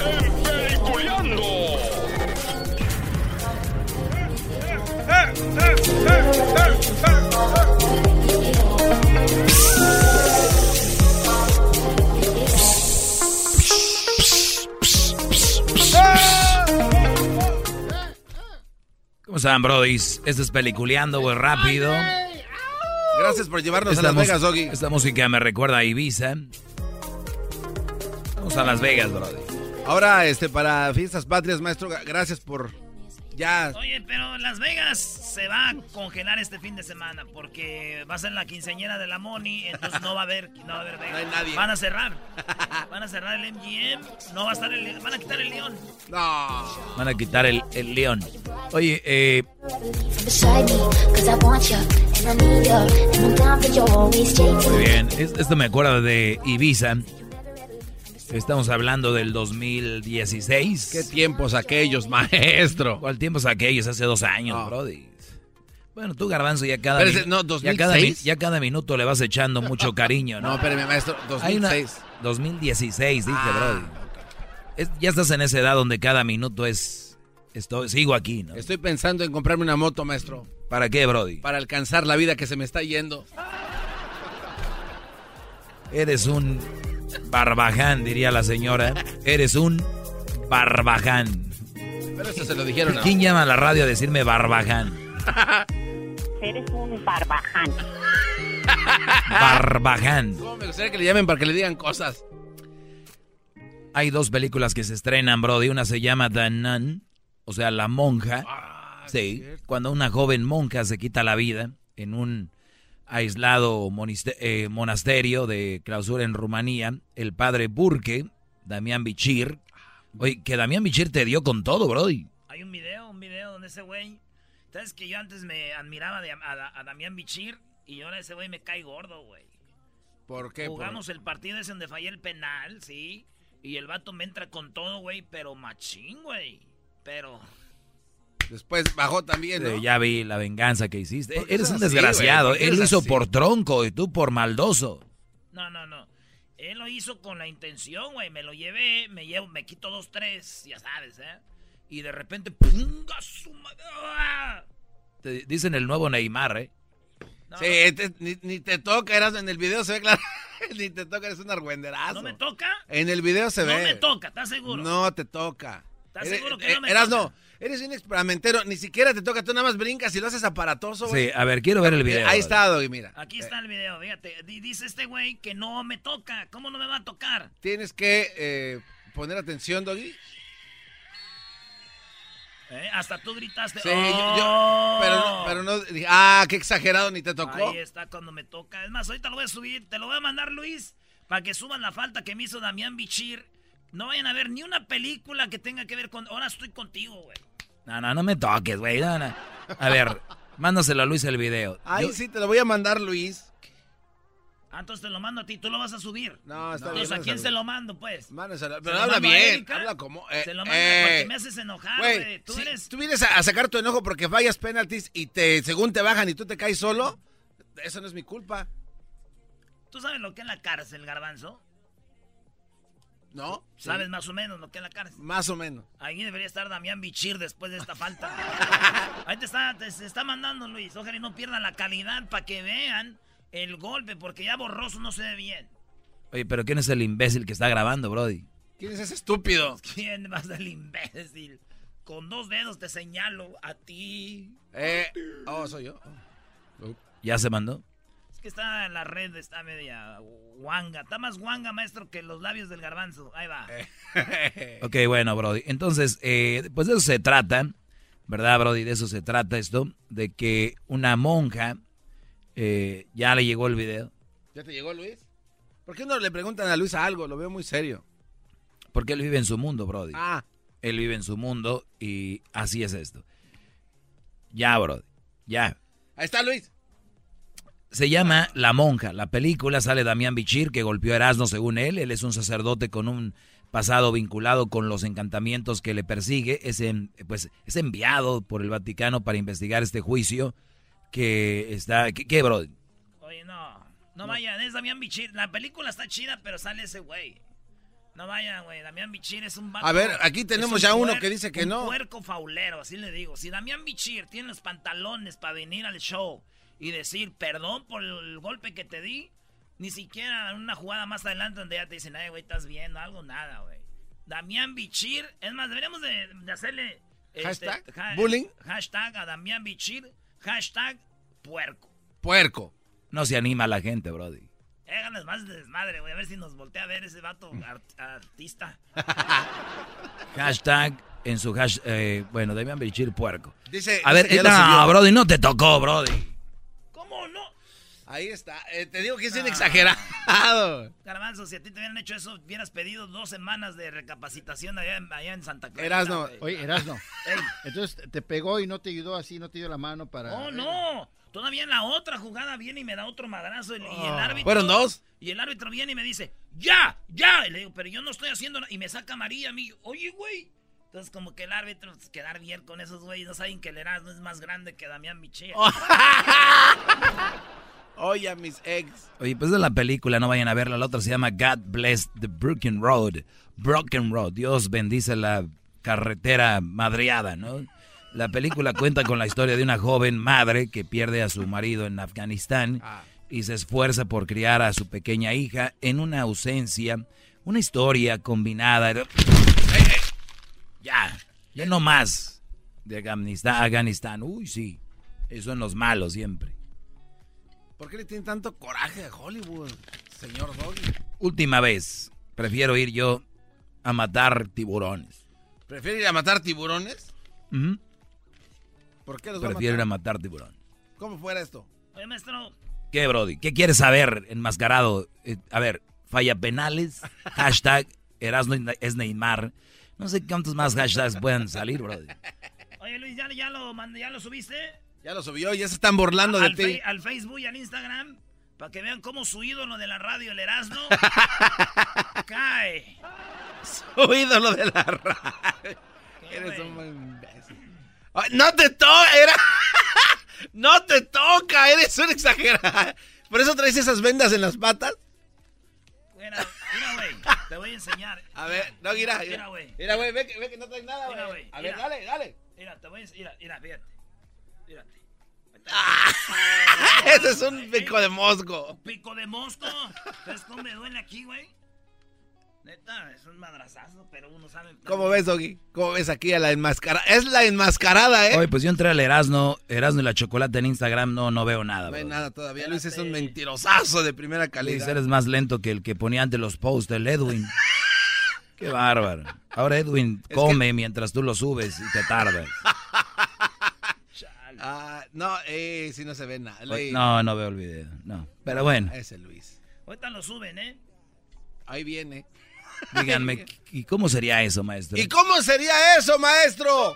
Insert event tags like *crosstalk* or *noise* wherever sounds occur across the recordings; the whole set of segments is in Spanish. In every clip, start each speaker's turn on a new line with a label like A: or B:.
A: Doggy, en Peliculeando.
B: ¿Cómo están, brodis? Esto es Peliculeando, güey, rápido.
C: Gracias por llevarnos
B: Esta
C: a Las Vegas, Doggy.
B: Esta música me recuerda a Ibiza. Vamos a Las Vegas, brody.
C: Ahora, este, para fiestas patrias, maestro, gracias por ya.
D: Oye, pero Las Vegas se va a congelar este fin de semana porque va a ser la quinceañera de la Moni, entonces no va a haber, no va a haber Vegas. *laughs*
C: No hay nadie.
D: Van a cerrar. Van a cerrar el MGM, no va a estar el van a quitar el León.
C: No.
B: Van a quitar el, el león. Oye, eh, muy bien. Es- Esto me acuerda de Ibiza. Estamos hablando del 2016.
C: Qué tiempos aquellos, maestro.
B: ¿Cuál tiempos aquellos? Hace dos años,
C: No.
B: brody. Bueno, tú, Garbanzo, ya cada,
C: Pero ese-
B: ya, cada
C: 2006.
B: ya cada minuto le vas echando mucho *laughs* cariño, ¿no?
C: No, espérame, maestro,
B: Hay una-
C: 2006.
B: 2016, dije,
C: Ah,
B: brody. Es- ya estás en esa edad donde cada minuto es... Estoy, sigo aquí, ¿no?
C: Estoy pensando en comprarme una moto, maestro,
B: ¿Para qué, brody?
C: para alcanzar la vida que se me está yendo.
B: Eres un barbaján, diría la señora. Eres un barbaján.
C: Pero eso se lo dijeron a...
B: ¿Quién llama a la radio a decirme barbaján? *laughs*
E: Eres un barbaján.
B: Barbaján.
C: ¿Cómo me gustaría que le llamen para que le digan cosas?
B: Hay dos películas que se estrenan, Brody. Una se llama The Nun, o sea, La Monja. Sí, cuando una joven monja se quita la vida en un aislado eh, monasterio de clausura en Rumanía, el padre Burke, Damián Bichir. Oye, que Damián Bichir te dio con todo, Brody.
D: Hay un video, un video donde ese güey, sabes que yo antes me admiraba de, a, a Damián Bichir y ahora ese güey me cae gordo, güey.
C: ¿Por qué?
D: Jugamos el partido ese donde fallé el penal, sí. Y el vato me entra con todo, güey, pero machín, güey. Pero
C: Después bajó también, ¿no?
B: Eh, ya vi la venganza que hiciste.
C: ¿Por qué
B: Eres
C: es
B: un
C: así,
B: desgraciado. Él lo hizo
C: así?
B: por tronco y tú por maldoso.
D: No, no, no. Él lo hizo con la intención, güey. Me lo llevé, me llevo, me quito dos, tres, ya sabes, ¿eh? Y de repente, ¡punga su madre! ¡Ah!
B: Te dicen el nuevo Neymar, ¿eh?
D: No,
C: Sí, te- ni, ni te toca, eras en el video se ve claro. *laughs* ni te toca, eres un argüenderazo.
D: ¿No me toca?
C: En el video se
D: No
C: ve.
D: me toca, ¿estás seguro?
C: No te toca.
D: ¿Estás
C: Eres-
D: seguro que no me
C: eras
D: toca?
C: no. Eres un experimentero, ni siquiera te toca, tú nada más brincas y lo haces aparatoso, güey.
B: Sí, a ver, quiero ver el video.
C: Ahí está, Doggy, mira.
D: Aquí está el video, fíjate. Di- Dice este güey que no me toca. ¿Cómo no me va a tocar?
C: Tienes que eh, poner atención, Doggy.
D: ¿Eh? Hasta tú gritaste.
C: Sí, yo, yo-
D: ¡Oh!
C: pero, no- pero no, dije, ah, qué exagerado, ni te tocó.
D: Ahí está cuando me toca. Es más, ahorita lo voy a subir. Te lo voy a mandar, Luis, para que suban la falta que me hizo Damián Bichir. No vayan a ver ni una película que tenga que ver con... Ahora estoy contigo, güey.
B: No, no, no me toques, güey. no, no. A ver, *laughs* mándaselo a Luis el video.
C: Ahí
B: Yo-
C: sí, te lo voy a mandar, Luis.
D: Ah, entonces te lo mando a ti, tú lo vas a subir.
C: No, está
D: Entonces,
C: bien.
D: ¿a quién se lo mando, pues?
C: Mándaselo.
D: ¿Se
C: Pero habla bien, habla como... eh,
D: Se lo mando
C: eh,
D: porque me haces enojar,
C: güey,
D: güey. Tú
C: si
D: eres...
C: tú vienes a, a sacar tu enojo porque fallas penaltis y te según te bajan y tú te caes solo, eso no es mi culpa,
D: ¿Tú sabes lo que es la cárcel, garbanzo?
C: ¿No? Sí,
D: ¿Sabes más o menos lo que es la cárcel?
C: Más o menos.
D: Ahí debería estar Damián Bichir después de esta falta. *laughs* Ahí te está, te, se está mandando Luis. Ojalá y no pierdan la calidad para que vean el golpe, porque ya borroso no se ve bien.
B: Oye, pero ¿quién es el imbécil que está grabando, Brody?
C: ¿Quién es ese estúpido?
D: ¿Quién va a ser el imbécil? Con dos dedos te señalo a ti.
C: Eh, oh, soy yo.
B: ¿Ya se mandó?
D: Es que está en la red, está media guanga. Está más guanga, maestro, que los labios del garbanzo. Ahí va.
B: Ok, bueno, Brody. Entonces, eh, pues de eso se trata, ¿verdad, Brody? De eso se trata esto, de que una monja, eh, ya le llegó el video,
C: ¿Ya te llegó Luis? ¿Por qué no le preguntan a Luis algo? Lo veo muy serio.
B: porque él vive en su mundo, Brody.
C: Ah,
B: Él vive en su mundo y así es esto. Ya, Brody, ya.
C: ahí está Luis.
B: Se llama La Monja. La película sale Damián Bichir, que golpeó a Erasmo según él. Él es un sacerdote con un pasado vinculado con los encantamientos que le persigue. Es, en- pues, es enviado por el Vaticano para investigar este juicio que está... ¿Qué, qué, bro?
D: Oye, no. No vayan, es Damián Bichir. La película está chida, pero sale ese güey. No vayan, güey. Damián Bichir es un vato-
C: A ver, aquí tenemos
D: un
C: ya uno que dice que
D: un
C: no.
D: puerco faulero, así le digo. Si Damián Bichir tiene los pantalones para venir al show y decir perdón por el golpe que te di, ni siquiera en una jugada más adelante donde ya te dicen, ay, güey, estás viendo algo, nada, güey. Damián Bichir, es más, deberíamos de, de hacerle... este,
C: Hashtag,
D: ha-
C: bullying.
D: Hashtag a Damián Bichir, hashtag puerco.
C: Puerco.
B: No se anima la gente, Brody.
D: Háganles más de desmadre, güey. A ver si nos voltea a ver ese vato art- artista. *laughs*
B: Hashtag en su hashtag... eh, bueno, Damián Bichir, puerco.
C: Dice,
B: A ver,
C: dice, lo
B: no. Brody, no te tocó, Brody.
C: Ahí está. Eh, te digo que es bien
D: Ah.
C: exagerado.
D: Garbanzo, si a ti te hubieran hecho eso, hubieras pedido dos semanas de recapacitación allá, en- allá en Santa Clara.
C: Erasno.
F: Oye, Erasno.
D: Ey.
F: Entonces te pegó y no te ayudó así, no te dio la mano para.
D: Oh, no. Todavía en la otra jugada viene y me da otro madrazo. Y, y el árbitro.
C: ¿Fueron dos?
D: Y el árbitro viene y me dice, ¡ya! ¡ya! Y le digo, pero yo no estoy haciendo nada. Y me saca amarilla a mí. Oye, güey. Entonces, como que el árbitro, pues, quedar bien con esos güeyes. No saben que el Erasmo es más grande que Damián Michel.
C: Oh. *laughs* Oye, a mis ex.
B: Oye, pues de la película, no vayan a verla. La otra se llama God Bless the Broken Road. Broken Road. Dios bendice la carretera madreada, ¿no? La película *laughs* cuenta con la historia de una joven madre que pierde a su marido en Afganistán y se esfuerza por criar a su pequeña hija en una ausencia, una historia combinada. de- Ya, ya no más de Afganistán. Afganistán. Uy, sí. Eso son los malos siempre.
C: ¿Por qué le tienen tanto coraje a Hollywood, señor Doggy?
B: Última vez, prefiero ir yo a matar tiburones.
C: ¿Prefiere ir a matar tiburones? ¿Por qué los va a
B: Prefiero ir a
C: matar?
B: matar tiburones.
C: ¿Cómo fuera esto?
D: Oye, maestro.
B: ¿Qué, Brody? ¿Qué quieres saber, enmascarado? Eh, a ver, falla penales, *laughs* hashtag Erasmo es Neymar. No sé cuántos más hashtags puedan salir, Brody.
D: Oye, Luis, ¿ya, ya, lo, mandé- ¿ya lo subiste?
C: Ya lo subió, ya se están burlando de ti.
D: al Facebook y al Instagram. Para que vean cómo su ídolo de la radio, el Erasmo, *laughs* cae.
C: Su ídolo de la radio.
D: ¿Qué,
C: Eres un imbécil. Ay, no te toca, era... *laughs* no te toca, eres un exagerado. ¿Por eso traes esas vendas en las patas?
D: Mira, mira, güey. Te voy a enseñar.
C: A ver, no, mira,
D: Mira, güey.
C: Mira, güey, ve que, ve que no traes nada, güey.
D: güey,
C: A ver,
D: mira.
C: dale, dale.
D: Mira, te voy a enseñar. Mira, mira, fíjate. Fíjate. *laughs*
C: Ese es un pico de mosco.
D: Pico de mosco. ¿Sabes cómo me duele aquí, güey? Neta, es un madrazazo, pero uno sabe.
C: ¿Cómo ves, Doggy? ¿Cómo ves aquí a la enmascarada? Es la enmascarada, ¿eh?
B: Oye, pues yo entré al Erasmo, Erasmo y la chocolate en Instagram, no, no veo nada,
C: no hay nada todavía. Luis es un mentirosazo de primera
B: Luis,
C: calidad.
B: eres más lento que el que ponía ante los posts, el Edwin. *laughs* Qué bárbaro. Ahora Edwin come mientras tú lo subes y te tardas.
C: Ah, no, eh, si no se ve nada.
B: Oye, No, no veo el video, no. Pero bueno,
C: Ese Luis.
D: Ahorita lo suben, ¿eh?
C: Ahí viene.
B: díganme, ¿y cómo sería eso, maestro?
C: ¿Y cómo sería eso, maestro?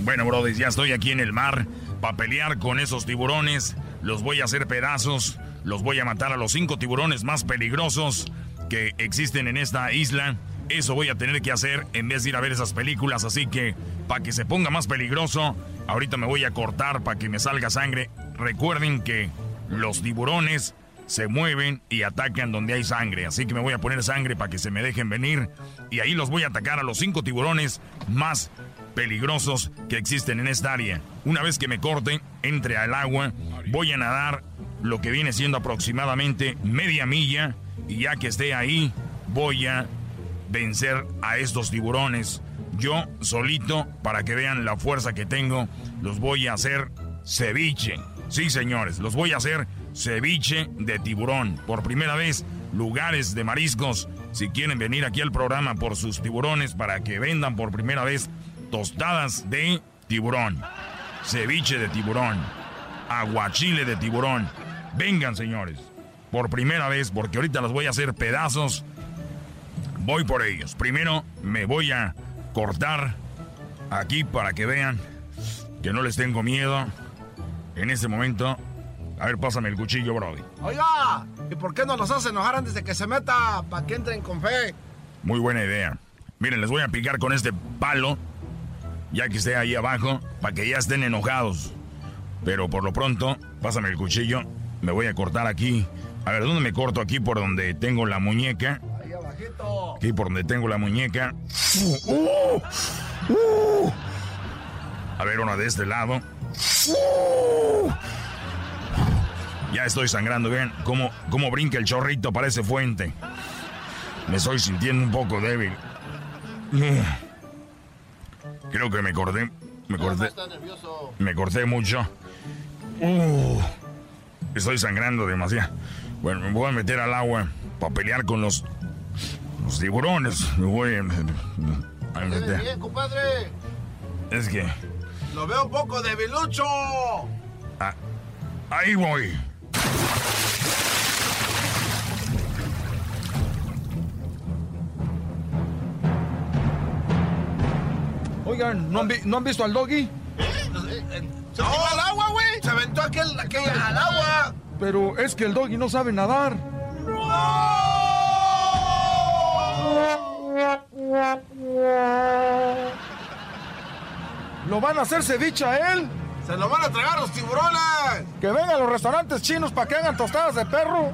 G: Bueno, Brody, ya estoy aquí en el mar para pelear con esos tiburones. Los voy a hacer pedazos. Los voy a matar a los cinco tiburones más peligrosos que existen en esta isla. Eso voy a tener que hacer en vez de ir a ver esas películas. Así que, para que se ponga más peligroso, ahorita me voy a cortar para que me salga sangre. Recuerden que los tiburones se mueven y atacan donde hay sangre. Así que me voy a poner sangre para que se me dejen venir. Y ahí los voy a atacar a los cinco tiburones más peligrosos que existen en esta área. Una vez que me corte, entre al agua, voy a nadar lo que viene siendo aproximadamente media milla y ya que esté ahí, voy a vencer a estos tiburones. Yo solito, para que vean la fuerza que tengo, los voy a hacer ceviche. Sí, señores, los voy a hacer ceviche de tiburón. Por primera vez, lugares de mariscos. Si quieren venir aquí al programa por sus tiburones para que vendan por primera vez tostadas de tiburón, ceviche de tiburón, aguachile de tiburón. Vengan, señores, por primera vez, porque ahorita los voy a hacer pedazos. Voy por ellos. Primero me voy a cortar aquí para que vean que no les tengo miedo. En este momento, a ver, pásame el cuchillo, Brody.
C: Oiga, ¿y por qué no los hace enojar antes de que se meta para que entren con fe?
G: Muy buena idea. Miren, les voy a picar con este palo ya que esté ahí abajo, para que ya estén enojados. Pero por lo pronto, pásame el cuchillo, me voy a cortar aquí. A ver, ¿dónde me corto? Aquí por donde tengo la muñeca.
C: Ahí abajito.
G: Aquí por donde tengo la muñeca. Uh, uh, uh. A ver, una de este lado. Ya estoy sangrando, bien. Cómo, cómo brinca el chorrito, parece fuente. Me estoy sintiendo un poco débil. Creo que me corté. Me corté. Me corté mucho. Uh, estoy sangrando demasiado. Bueno, me voy a meter al agua para pelear con los, los tiburones. Me voy a,
C: meter. bien, compadre.
G: Es que.
C: Lo veo un poco debilucho.
G: Ah, ahí voy.
H: Oigan, ¿no han, vi- ¿no han visto al doggy?
C: Se tiró al agua, güey. Se aventó aquel, aquel al agua.
H: Pero es que el doggy no sabe nadar. ¿Lo van a hacer ceviche a él?
C: Se lo van a tragar los tiburones.
H: Que vengan a los restaurantes chinos para que hagan tostadas de perro.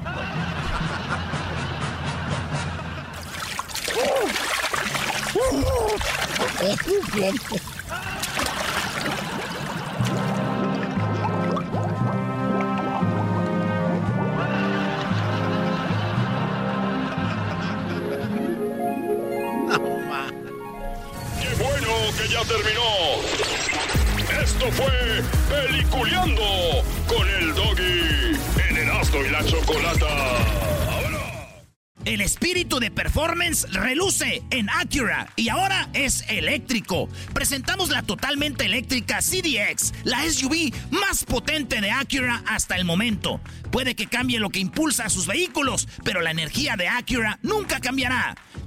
H: *laughs*
A: terminó! Esto fue Peliculeando con el Doggy en y la Chocolata.
D: El espíritu de performance reluce en Acura y ahora es eléctrico. Presentamos la totalmente eléctrica CDX, la SUV más potente de Acura hasta el momento. Puede que cambie lo que impulsa a sus vehículos, pero la energía de Acura nunca cambiará.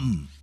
D: come.